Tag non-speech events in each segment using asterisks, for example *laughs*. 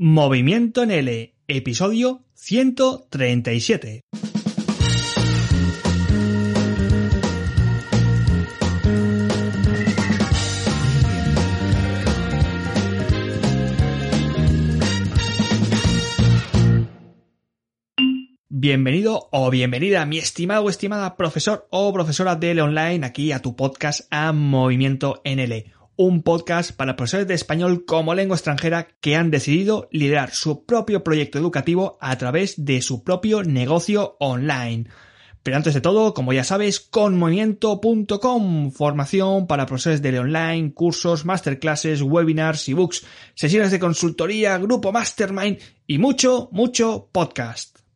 Movimiento en L, episodio 137. Bienvenido o bienvenida, mi estimado o estimada profesor o profesora de L Online, aquí a tu podcast a Movimiento NL un podcast para profesores de español como lengua extranjera que han decidido liderar su propio proyecto educativo a través de su propio negocio online. Pero antes de todo, como ya sabes, conmovimiento.com, formación para profesores de online, cursos, masterclasses, webinars, ebooks, sesiones de consultoría, grupo mastermind y mucho, mucho podcast.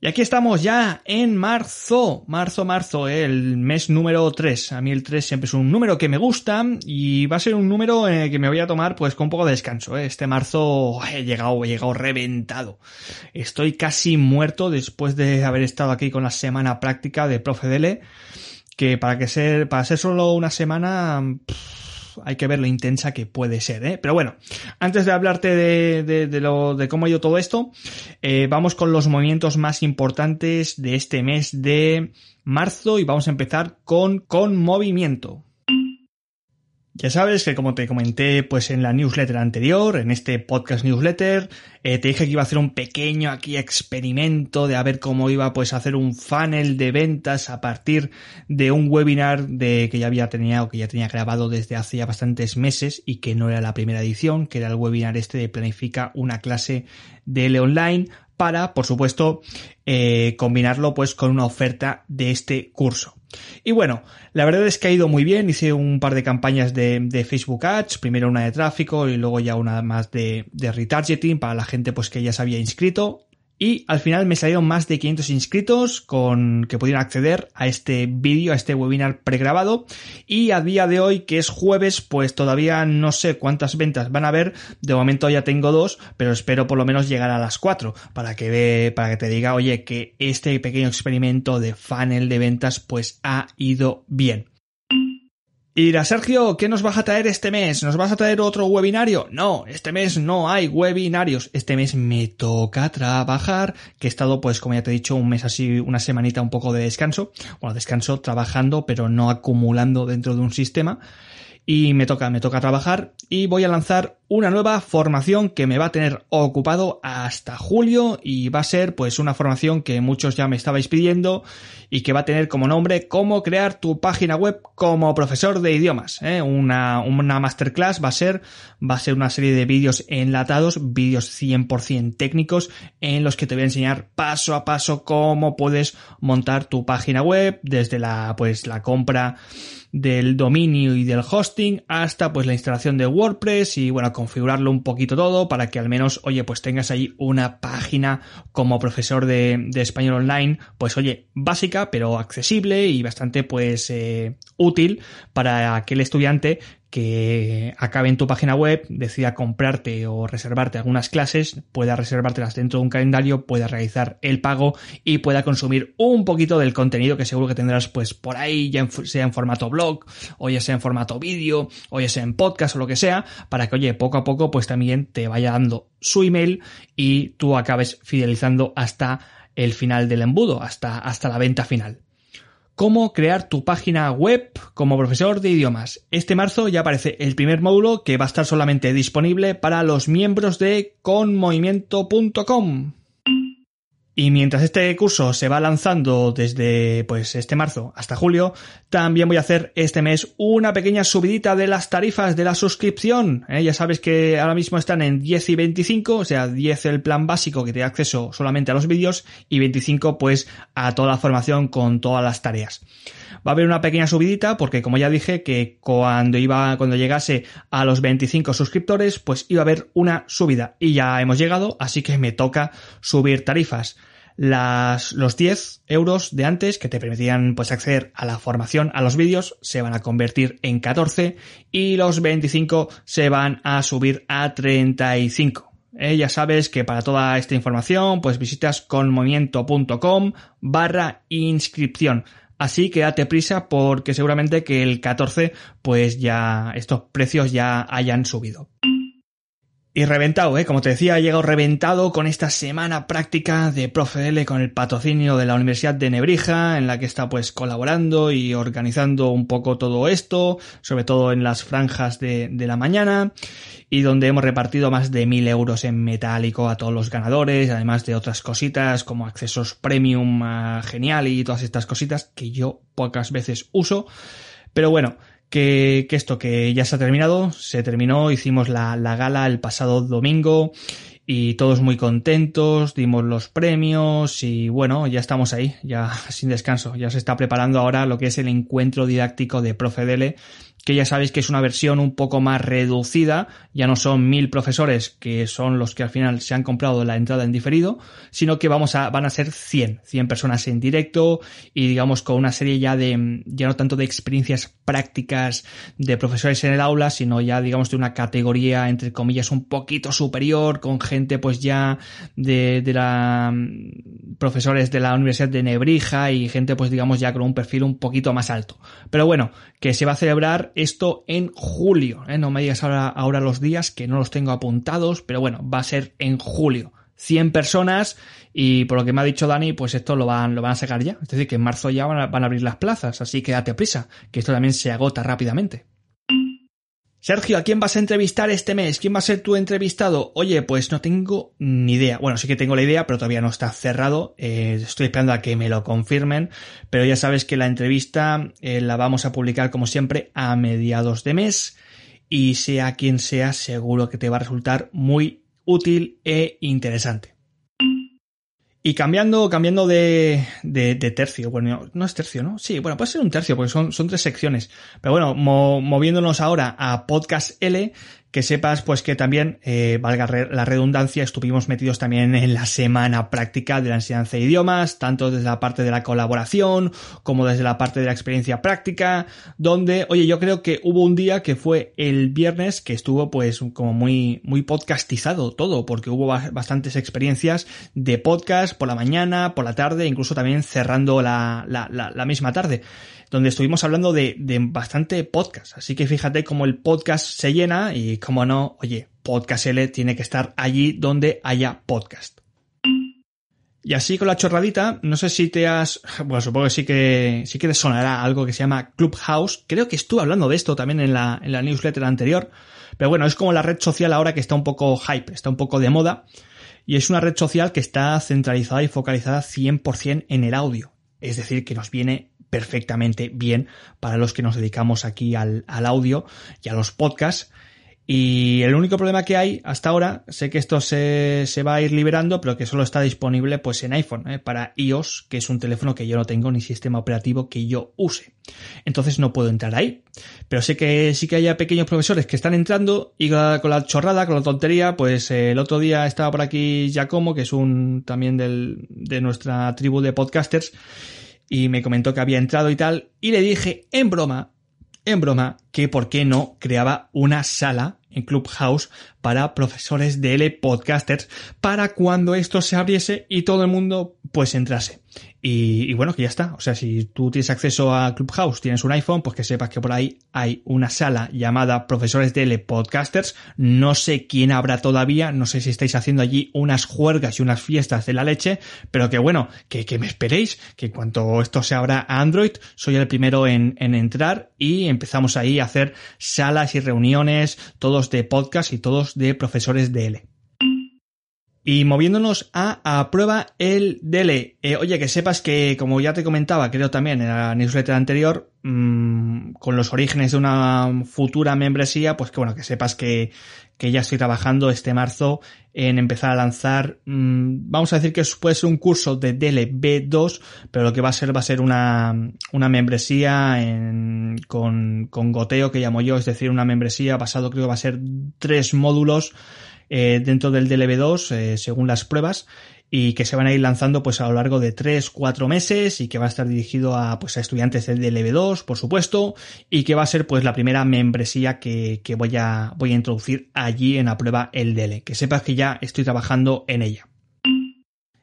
Y aquí estamos ya en marzo, marzo, marzo, el mes número 3. A mí el 3 siempre es un número que me gusta y va a ser un número que me voy a tomar pues con un poco de descanso. ¿eh? Este marzo he llegado, he llegado reventado. Estoy casi muerto después de haber estado aquí con la semana práctica de Profe Dele, que para que ser, para ser solo una semana hay que ver lo intensa que puede ser, ¿eh? Pero bueno, antes de hablarte de, de, lo, de cómo ha ido todo esto, eh, vamos con los movimientos más importantes de este mes de marzo y vamos a empezar con, con movimiento. Ya sabes que como te comenté pues en la newsletter anterior, en este podcast newsletter, eh, te dije que iba a hacer un pequeño aquí experimento de a ver cómo iba pues a hacer un funnel de ventas a partir de un webinar de que ya había tenido que ya tenía grabado desde hace ya bastantes meses y que no era la primera edición, que era el webinar este de planifica una clase de L online para, por supuesto, eh, combinarlo pues con una oferta de este curso. Y bueno, la verdad es que ha ido muy bien. Hice un par de campañas de, de Facebook Ads, primero una de tráfico y luego ya una más de, de, retargeting para la gente pues que ya se había inscrito. Y al final me salieron más de 500 inscritos con que pudieran acceder a este vídeo, a este webinar pregrabado. Y a día de hoy, que es jueves, pues todavía no sé cuántas ventas van a haber. De momento ya tengo dos, pero espero por lo menos llegar a las cuatro para que ve, para que te diga, oye, que este pequeño experimento de funnel de ventas pues ha ido bien. Y Sergio, ¿qué nos vas a traer este mes? ¿Nos vas a traer otro webinario? No, este mes no hay webinarios. Este mes me toca trabajar, que he estado, pues, como ya te he dicho, un mes así, una semanita un poco de descanso. Bueno, descanso trabajando, pero no acumulando dentro de un sistema y me toca, me toca trabajar y voy a lanzar una nueva formación que me va a tener ocupado hasta julio y va a ser pues una formación que muchos ya me estabais pidiendo y que va a tener como nombre cómo crear tu página web como profesor de idiomas. ¿eh? Una, una masterclass va a ser, va a ser una serie de vídeos enlatados, vídeos 100% técnicos en los que te voy a enseñar paso a paso cómo puedes montar tu página web desde la pues la compra del dominio y del hosting hasta pues la instalación de WordPress y bueno, configurarlo un poquito todo para que al menos, oye, pues tengas ahí una página como profesor de, español online, pues oye, básica pero accesible y bastante pues eh, útil para aquel estudiante que acabe en tu página web, decida comprarte o reservarte algunas clases, pueda reservártelas dentro de un calendario, pueda realizar el pago y pueda consumir un poquito del contenido que seguro que tendrás pues por ahí, ya sea en formato blog, o ya sea en formato vídeo, o ya sea en podcast o lo que sea, para que oye, poco a poco pues también te vaya dando su email y tú acabes fidelizando hasta el final del embudo, hasta, hasta la venta final cómo crear tu página web como profesor de idiomas. Este marzo ya aparece el primer módulo que va a estar solamente disponible para los miembros de conmovimiento.com. Y mientras este curso se va lanzando desde pues este marzo hasta julio, también voy a hacer este mes una pequeña subidita de las tarifas de la suscripción. ¿eh? Ya sabes que ahora mismo están en 10 y 25, o sea, 10 el plan básico que te da acceso solamente a los vídeos y 25 pues a toda la formación con todas las tareas. Va a haber una pequeña subidita porque como ya dije que cuando iba cuando llegase a los 25 suscriptores, pues iba a haber una subida y ya hemos llegado, así que me toca subir tarifas las, los 10 euros de antes que te permitían pues acceder a la formación, a los vídeos, se van a convertir en 14 y los 25 se van a subir a 35. Eh, ya sabes que para toda esta información pues visitas conmovimiento.com barra inscripción. Así que date prisa porque seguramente que el 14 pues ya estos precios ya hayan subido. Y reventado, ¿eh? Como te decía, he llegado reventado con esta semana práctica de ProfeDL con el patrocinio de la Universidad de Nebrija, en la que está pues colaborando y organizando un poco todo esto, sobre todo en las franjas de, de la mañana, y donde hemos repartido más de mil euros en metálico a todos los ganadores, además de otras cositas como accesos premium a Genial y todas estas cositas que yo pocas veces uso. Pero bueno, que, que, esto que ya se ha terminado, se terminó, hicimos la, la gala el pasado domingo y todos muy contentos, dimos los premios y bueno, ya estamos ahí, ya *laughs* sin descanso, ya se está preparando ahora lo que es el encuentro didáctico de Profedele que ya sabéis que es una versión un poco más reducida, ya no son mil profesores que son los que al final se han comprado la entrada en diferido, sino que vamos a, van a ser 100, 100 personas en directo y digamos con una serie ya de, ya no tanto de experiencias prácticas de profesores en el aula, sino ya digamos de una categoría entre comillas un poquito superior, con gente pues ya de, de la, profesores de la Universidad de Nebrija y gente pues digamos ya con un perfil un poquito más alto. Pero bueno, que se va a celebrar esto en julio. ¿eh? No me digas ahora, ahora los días que no los tengo apuntados, pero bueno, va a ser en julio. 100 personas y por lo que me ha dicho Dani, pues esto lo van, lo van a sacar ya. Es decir, que en marzo ya van a, van a abrir las plazas, así que date prisa, que esto también se agota rápidamente. Sergio, ¿a quién vas a entrevistar este mes? ¿Quién va a ser tu entrevistado? Oye, pues no tengo ni idea. Bueno, sí que tengo la idea, pero todavía no está cerrado. Eh, estoy esperando a que me lo confirmen. Pero ya sabes que la entrevista eh, la vamos a publicar como siempre a mediados de mes. Y sea quien sea, seguro que te va a resultar muy útil e interesante. Y cambiando, cambiando de, de, de, tercio, bueno, no es tercio, ¿no? Sí, bueno, puede ser un tercio, porque son, son tres secciones. Pero bueno, mo, moviéndonos ahora a Podcast L, que sepas pues que también, eh, valga la redundancia, estuvimos metidos también en la semana práctica de la enseñanza de idiomas, tanto desde la parte de la colaboración como desde la parte de la experiencia práctica, donde, oye, yo creo que hubo un día que fue el viernes que estuvo pues como muy, muy podcastizado todo, porque hubo bastantes experiencias de podcast por la mañana, por la tarde, incluso también cerrando la, la, la, la misma tarde donde estuvimos hablando de, de bastante podcast. Así que fíjate cómo el podcast se llena y como no, oye, Podcast L tiene que estar allí donde haya podcast. Y así con la chorradita, no sé si te has, bueno, supongo que sí que sí que te sonará algo que se llama Clubhouse. Creo que estuve hablando de esto también en la, en la newsletter anterior. Pero bueno, es como la red social ahora que está un poco hype, está un poco de moda. Y es una red social que está centralizada y focalizada 100% en el audio. Es decir, que nos viene perfectamente bien para los que nos dedicamos aquí al, al audio y a los podcasts. Y el único problema que hay hasta ahora, sé que esto se, se, va a ir liberando, pero que solo está disponible pues en iPhone, ¿eh? para iOS, que es un teléfono que yo no tengo ni sistema operativo que yo use. Entonces no puedo entrar ahí. Pero sé que sí que hay pequeños profesores que están entrando y con la chorrada, con la tontería, pues eh, el otro día estaba por aquí Giacomo, que es un también del, de nuestra tribu de podcasters, y me comentó que había entrado y tal, y le dije en broma, en broma, que por qué no creaba una sala en Clubhouse para profesores de L podcasters para cuando esto se abriese y todo el mundo pues entrase. Y, y, bueno, que ya está. O sea, si tú tienes acceso a Clubhouse, tienes un iPhone, pues que sepas que por ahí hay una sala llamada Profesores de L Podcasters. No sé quién habrá todavía, no sé si estáis haciendo allí unas juergas y unas fiestas de la leche, pero que bueno, que, que me esperéis, que en cuanto esto se abra a Android, soy el primero en, en entrar y empezamos ahí a hacer salas y reuniones, todos de podcast y todos de profesores de L. Y moviéndonos a, a prueba el DL. Eh, oye, que sepas que, como ya te comentaba, creo también en la newsletter anterior, mmm, con los orígenes de una futura membresía, pues que bueno, que sepas que, que ya estoy trabajando este marzo en empezar a lanzar, mmm, vamos a decir que puede ser un curso de DLB2, pero lo que va a ser va a ser una, una membresía en, con, con goteo que llamo yo, es decir, una membresía basado creo que va a ser tres módulos eh, dentro del DLB2 eh, según las pruebas y que se van a ir lanzando pues a lo largo de 3, 4 meses y que va a estar dirigido a pues a estudiantes del DLB2 por supuesto y que va a ser pues la primera membresía que, que voy a voy a introducir allí en la prueba el DL que sepas que ya estoy trabajando en ella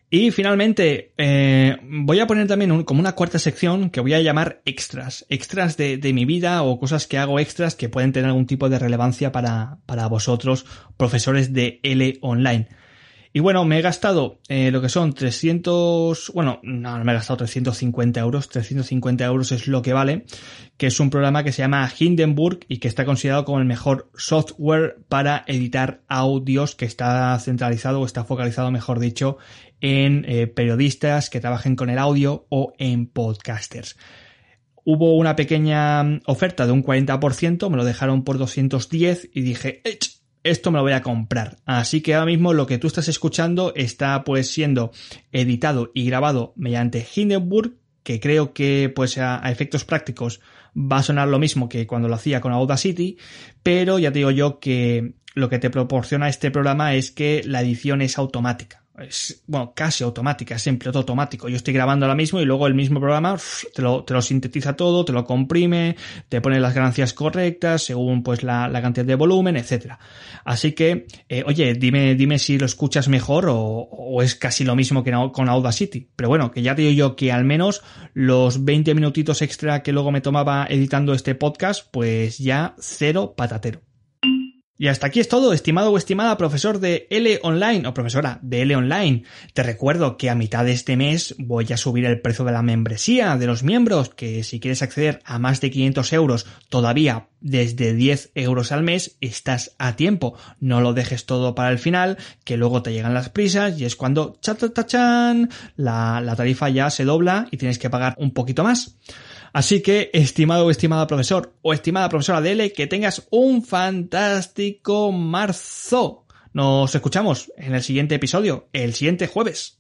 Y finalmente, eh, voy a poner también como una cuarta sección que voy a llamar extras. Extras de, de, mi vida o cosas que hago extras que pueden tener algún tipo de relevancia para, para vosotros, profesores de L online. Y bueno, me he gastado eh, lo que son 300, bueno, no, no me he gastado 350 euros, 350 euros es lo que vale, que es un programa que se llama Hindenburg y que está considerado como el mejor software para editar audios que está centralizado o está focalizado, mejor dicho, en eh, periodistas que trabajen con el audio o en podcasters. Hubo una pequeña oferta de un 40%, me lo dejaron por 210 y dije, esto me lo voy a comprar. Así que ahora mismo lo que tú estás escuchando está pues siendo editado y grabado mediante Hindenburg, que creo que pues a, efectos prácticos va a sonar lo mismo que cuando lo hacía con Audacity, pero ya te digo yo que lo que te proporciona este programa es que la edición es automática es, bueno, casi automática, es piloto automático. Yo estoy grabando ahora mismo y luego el mismo programa te lo, te lo sintetiza todo, te lo comprime, te pone las ganancias correctas según pues la, la cantidad de volumen, etcétera. Así que, eh, oye, dime, dime si lo escuchas mejor o, o, es casi lo mismo que con Audacity. Pero bueno, que ya te digo yo que al menos los 20 minutitos extra que luego me tomaba editando este podcast, pues ya cero patatero. Y hasta aquí es todo, estimado o estimada profesor de L Online o profesora de L Online. Te recuerdo que a mitad de este mes voy a subir el precio de la membresía de los miembros, que si quieres acceder a más de 500 euros todavía desde 10 euros al mes, estás a tiempo. No lo dejes todo para el final, que luego te llegan las prisas y es cuando chan, la, la tarifa ya se dobla y tienes que pagar un poquito más. Así que, estimado o estimada profesor o estimada profesora de L, que tengas un fantástico marzo. Nos escuchamos en el siguiente episodio, el siguiente jueves.